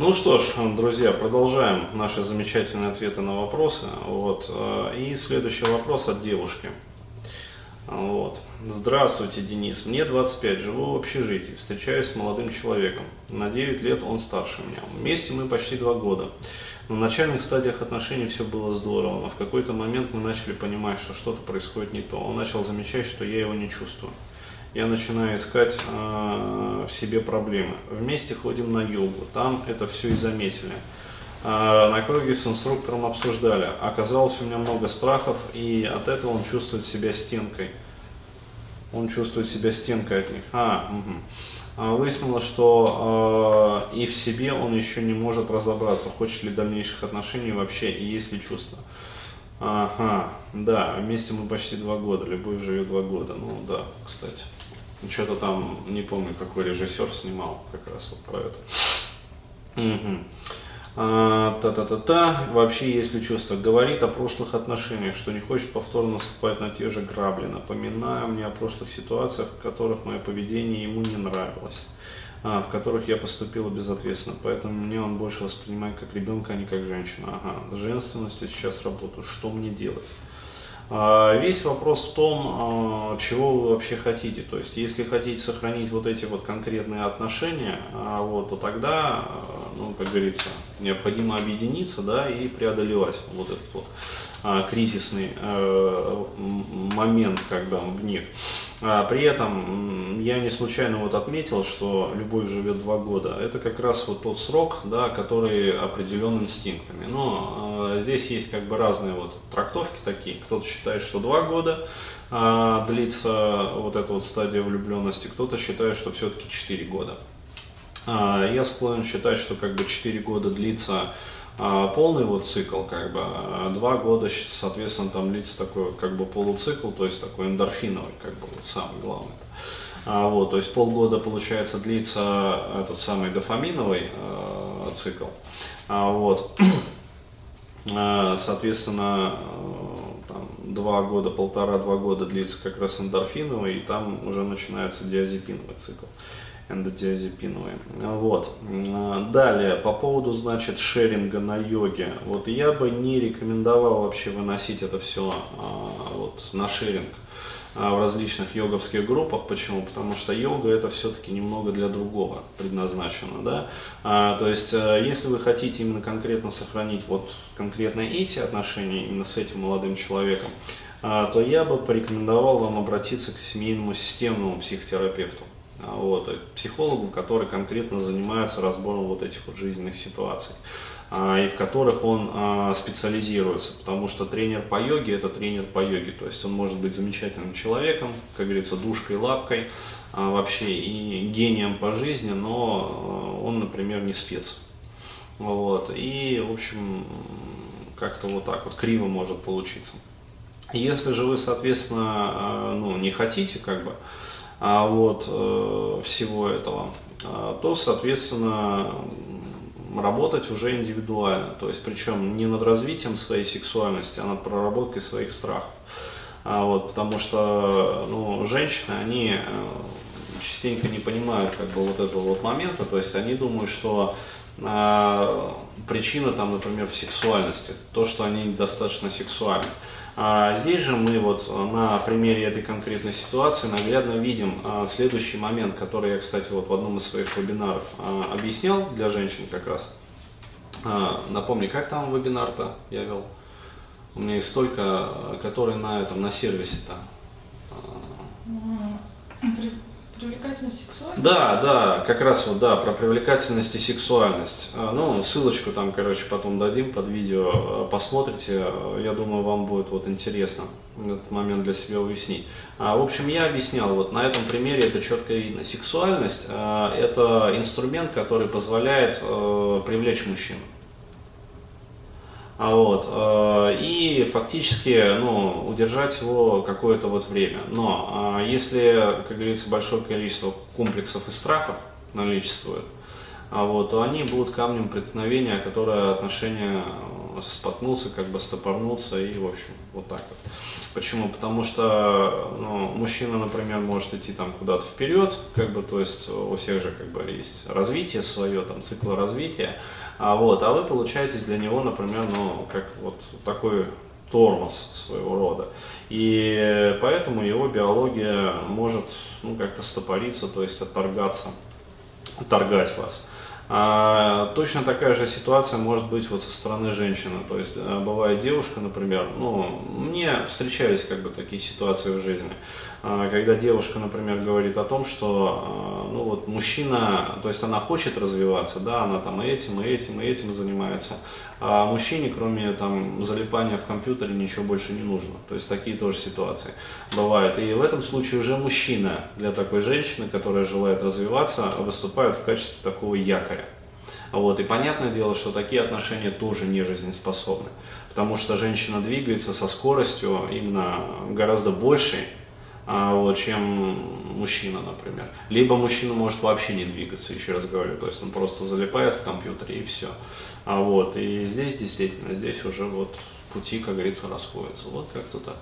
Ну что ж, друзья, продолжаем наши замечательные ответы на вопросы. Вот. э, И следующий вопрос от девушки. Вот. Здравствуйте, Денис. Мне 25, живу в общежитии, встречаюсь с молодым человеком. На 9 лет он старше меня. Вместе мы почти 2 года. На начальных стадиях отношений все было здорово, но в какой-то момент мы начали понимать, что что-то происходит не то. Он начал замечать, что я его не чувствую. Я начинаю искать э, в себе проблемы. Вместе ходим на йогу, там это все и заметили. Э, на круге с инструктором обсуждали. Оказалось, у меня много страхов, и от этого он чувствует себя стенкой. Он чувствует себя стенкой от них. А. А Выяснилось, что э, и в себе он еще не может разобраться, хочет ли дальнейших отношений вообще, и есть ли чувства. Ага, да, вместе мы почти два года, любовь живет два года. Ну да, кстати. Что-то там, не помню, какой режиссер снимал как раз вот про это. А, Та-та-та-та. Вообще, если чувство говорит о прошлых отношениях, что не хочет повторно наступать на те же грабли, напоминая мне о прошлых ситуациях, в которых мое поведение ему не нравилось, в которых я поступила безответственно. Поэтому мне он больше воспринимает как ребенка, а не как женщину. Ага, с женственностью сейчас работаю. Что мне делать? А, Весь вопрос в том, а, чего вы вообще хотите. То есть, если хотите сохранить вот эти вот конкретные отношения, а, вот, то тогда, ну, как говорится, необходимо объединиться, да, и преодолевать вот этот вот кризисный э, момент, когда в них. При этом я не случайно вот отметил, что любовь живет два года. Это как раз вот тот срок, да, который определен инстинктами. Но здесь есть как бы разные вот трактовки такие. Кто-то считает, что два года а, длится вот эта вот стадия влюбленности, кто-то считает, что все-таки 4 года. А, Я склонен считать, что как бы 4 года длится а, полный вот цикл, как бы, два года, соответственно, там длится такой как бы полуцикл, то есть такой эндорфиновый, как бы вот самый главный. А, вот, то есть полгода, получается, длится этот самый дофаминовый э, цикл. А, вот. А, Соответственно, э, там, два года, полтора-два года длится как раз эндорфиновый, и там уже начинается диазепиновый цикл, эндодиазепиновый. Вот. А, Далее, по поводу, значит, шеринга на йоге. Вот я бы не рекомендовал вообще выносить это все вот, на шеринг а, в различных йоговских группах. Почему? Потому что йога это все-таки немного для другого предназначено. Да? А, то есть, э, если вы хотите именно конкретно сохранить вот конкретно эти отношения именно с этим молодым человеком, а, то я бы порекомендовал вам обратиться к семейному системному психотерапевту. А, Вот, психологу, который конкретно занимается разбором вот этих вот жизненных ситуаций а, и в которых он а, специализируется, потому что тренер по йоге это тренер по йоге, то есть он может быть замечательным человеком, как говорится, душкой, лапкой, а, вообще и гением по жизни, но а, он, например, не спец. Вот, и, в общем, как-то вот так вот криво может получиться. Если же вы, соответственно, а, ну, не хотите как бы а, вот, э, всего этого, а, то, соответственно, работать уже индивидуально. То есть, причем не над развитием своей сексуальности, а над проработкой своих страхов. А, вот, потому что ну, женщины, они э, частенько не понимают как бы, вот этого вот момента, то есть они думают, что причина там, например, в сексуальности, то, что они недостаточно сексуальны. А здесь же мы вот на примере этой конкретной ситуации наглядно видим а, следующий момент, который я, кстати, вот в одном из своих вебинаров а, объяснял для женщин как раз. А, напомни, как там вебинар-то я вел? У меня их столько, а, которые на этом, на сервисе-то. При- Привлекательность сексуальность? Да, да, как раз вот, да, про привлекательность и сексуальность. А, Ну, ссылочку там, короче, потом дадим под видео, а, посмотрите. А, Я думаю, вам будет вот интересно этот момент для себя уяснить. А, В общем, я объяснял, вот на этом примере это четко видно. Сексуальность а, – это инструмент, который позволяет э, привлечь мужчину. А Вот, э, и фактически ну, удержать его какое-то вот время. Но а, если, как говорится, большое количество комплексов и страхов наличествует, а вот, то они будут камнем преткновения, которое отношения споткнутся, как бы стопорнутся и, в общем, вот так вот. Почему? Потому что ну, мужчина, например, может идти там куда-то вперед, как бы, то есть у всех же как бы есть развитие свое, там цикл развития, а вот, а вы получаетесь для него, например, ну, как вот такой тормоз своего рода. И поэтому его биология может ну, как-то стопориться, то есть отторгаться, отторгать вас. А, точно такая же ситуация может быть вот со стороны женщины. То есть э, бывает девушка, например, ну, мне встречались как бы такие ситуации в жизни, а, когда девушка, например, говорит о том, что а, ну вот мужчина, то есть она хочет развиваться, да, она там и этим, и этим, и этим занимается, а мужчине, кроме там залипания в компьютере, ничего больше не нужно. То есть такие тоже ситуации бывают. И в этом случае уже мужчина для такой женщины, которая желает развиваться, выступает в качестве такого якоря. Вот. И понятное дело, что такие отношения тоже не жизнеспособны. Потому что женщина двигается со скоростью именно гораздо большей, а, вот, чем мужчина, например. Либо мужчина может вообще не двигаться, еще раз говорю, то есть он просто залипает в компьютере и все. А вот, и здесь действительно, здесь уже вот пути, как говорится, расходятся. Вот как-то так.